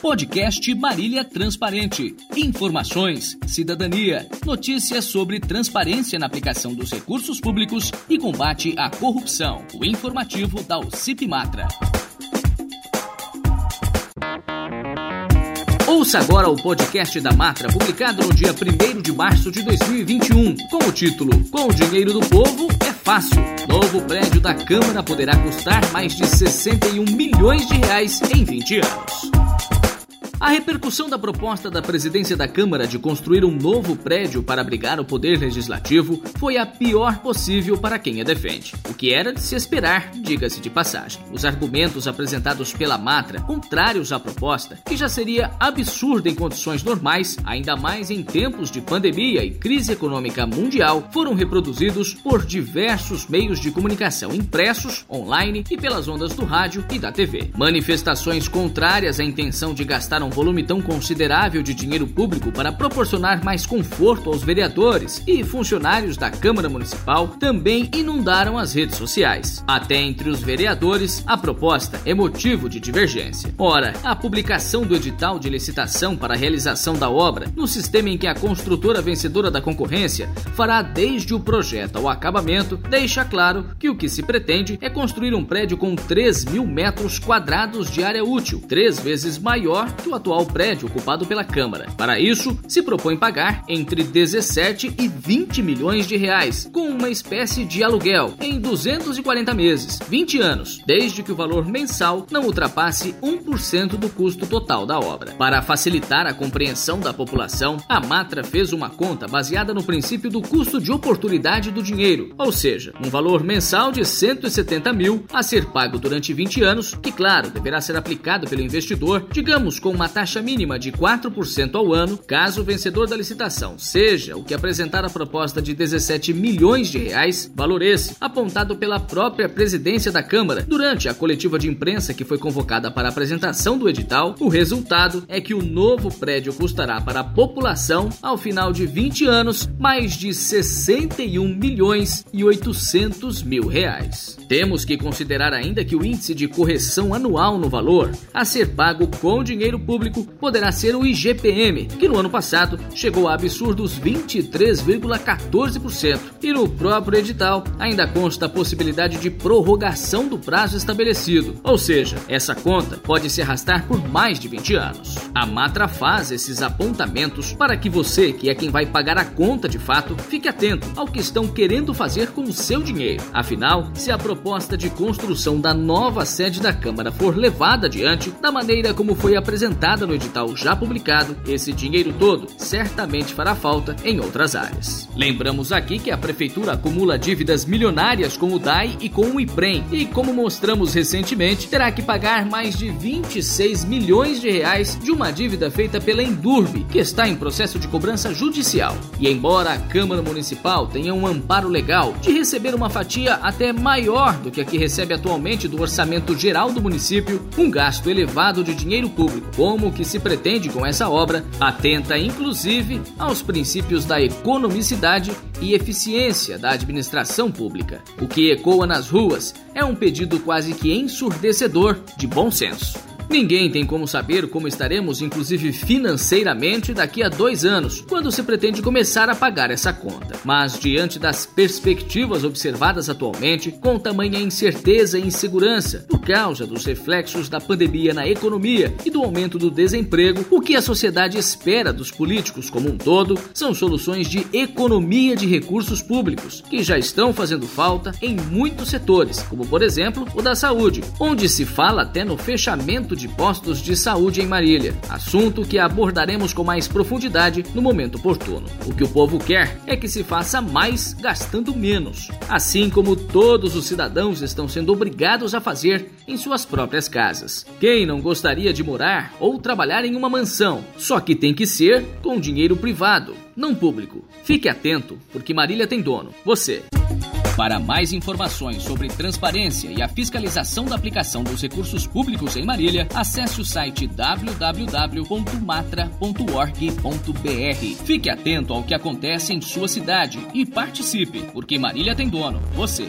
Podcast Marília Transparente. Informações, cidadania, notícias sobre transparência na aplicação dos recursos públicos e combate à corrupção. O informativo da UCIP Matra. Ouça agora o podcast da Matra, publicado no dia 1 de março de 2021, com o título Com o dinheiro do povo é fácil. Novo prédio da Câmara poderá custar mais de 61 milhões de reais em 20 anos. A repercussão da proposta da presidência da Câmara de construir um novo prédio para abrigar o poder legislativo foi a pior possível para quem a defende. O que era de se esperar, diga-se de passagem. Os argumentos apresentados pela Matra, contrários à proposta, que já seria absurda em condições normais, ainda mais em tempos de pandemia e crise econômica mundial, foram reproduzidos por diversos meios de comunicação impressos, online e pelas ondas do rádio e da TV. Manifestações contrárias à intenção de gastar um um volume tão considerável de dinheiro público para proporcionar mais conforto aos vereadores e funcionários da Câmara Municipal também inundaram as redes sociais. Até entre os vereadores, a proposta é motivo de divergência. Ora, a publicação do edital de licitação para a realização da obra, no sistema em que a construtora vencedora da concorrência fará desde o projeto ao acabamento, deixa claro que o que se pretende é construir um prédio com 3 mil metros quadrados de área útil, três vezes maior que o atual prédio ocupado pela Câmara. Para isso, se propõe pagar entre 17 e 20 milhões de reais, com uma espécie de aluguel em 240 meses, 20 anos, desde que o valor mensal não ultrapasse 1% do custo total da obra. Para facilitar a compreensão da população, a Matra fez uma conta baseada no princípio do custo de oportunidade do dinheiro, ou seja, um valor mensal de 170 mil a ser pago durante 20 anos, que, claro, deverá ser aplicado pelo investidor, digamos, com uma taxa mínima de 4% ao ano, caso o vencedor da licitação seja o que apresentar a proposta de 17 milhões de reais, valor esse apontado pela própria presidência da Câmara durante a coletiva de imprensa que foi convocada para a apresentação do edital. O resultado é que o novo prédio custará para a população, ao final de 20 anos, mais de 61 milhões e 800 mil reais. Temos que considerar ainda que o índice de correção anual no valor a ser pago com dinheiro público público poderá ser o IGPM, que no ano passado chegou a absurdos 23,14%. E no próprio edital ainda consta a possibilidade de prorrogação do prazo estabelecido, ou seja, essa conta pode se arrastar por mais de 20 anos. A Matra faz esses apontamentos para que você, que é quem vai pagar a conta de fato, fique atento ao que estão querendo fazer com o seu dinheiro. Afinal, se a proposta de construção da nova sede da Câmara for levada adiante da maneira como foi apresentada, citada no edital já publicado, esse dinheiro todo certamente fará falta em outras áreas. Lembramos aqui que a Prefeitura acumula dívidas milionárias com o DAI e com o IPREM, e como mostramos recentemente, terá que pagar mais de 26 milhões de reais de uma dívida feita pela Endurbe, que está em processo de cobrança judicial. E embora a Câmara Municipal tenha um amparo legal de receber uma fatia até maior do que a que recebe atualmente do orçamento geral do município, um gasto elevado de dinheiro público, como que se pretende com essa obra, atenta inclusive aos princípios da economicidade e eficiência da administração pública. O que ecoa nas ruas é um pedido quase que ensurdecedor de bom senso. Ninguém tem como saber como estaremos, inclusive financeiramente, daqui a dois anos, quando se pretende começar a pagar essa conta. Mas, diante das perspectivas observadas atualmente, com tamanha incerteza e insegurança, por causa dos reflexos da pandemia na economia e do aumento do desemprego, o que a sociedade espera dos políticos como um todo são soluções de economia de recursos públicos, que já estão fazendo falta em muitos setores, como por exemplo o da saúde, onde se fala até no fechamento de postos de saúde em Marília, assunto que abordaremos com mais profundidade no momento oportuno. O que o povo quer é que se faça mais gastando menos, assim como todos os cidadãos estão sendo obrigados a fazer em suas próprias casas. Quem não gostaria de morar ou trabalhar em uma mansão? Só que tem que ser com dinheiro privado, não público. Fique atento, porque Marília tem dono, você. Para mais informações sobre transparência e a fiscalização da aplicação dos recursos públicos em Marília, acesse o site www.matra.org.br. Fique atento ao que acontece em sua cidade e participe, porque Marília tem dono, você.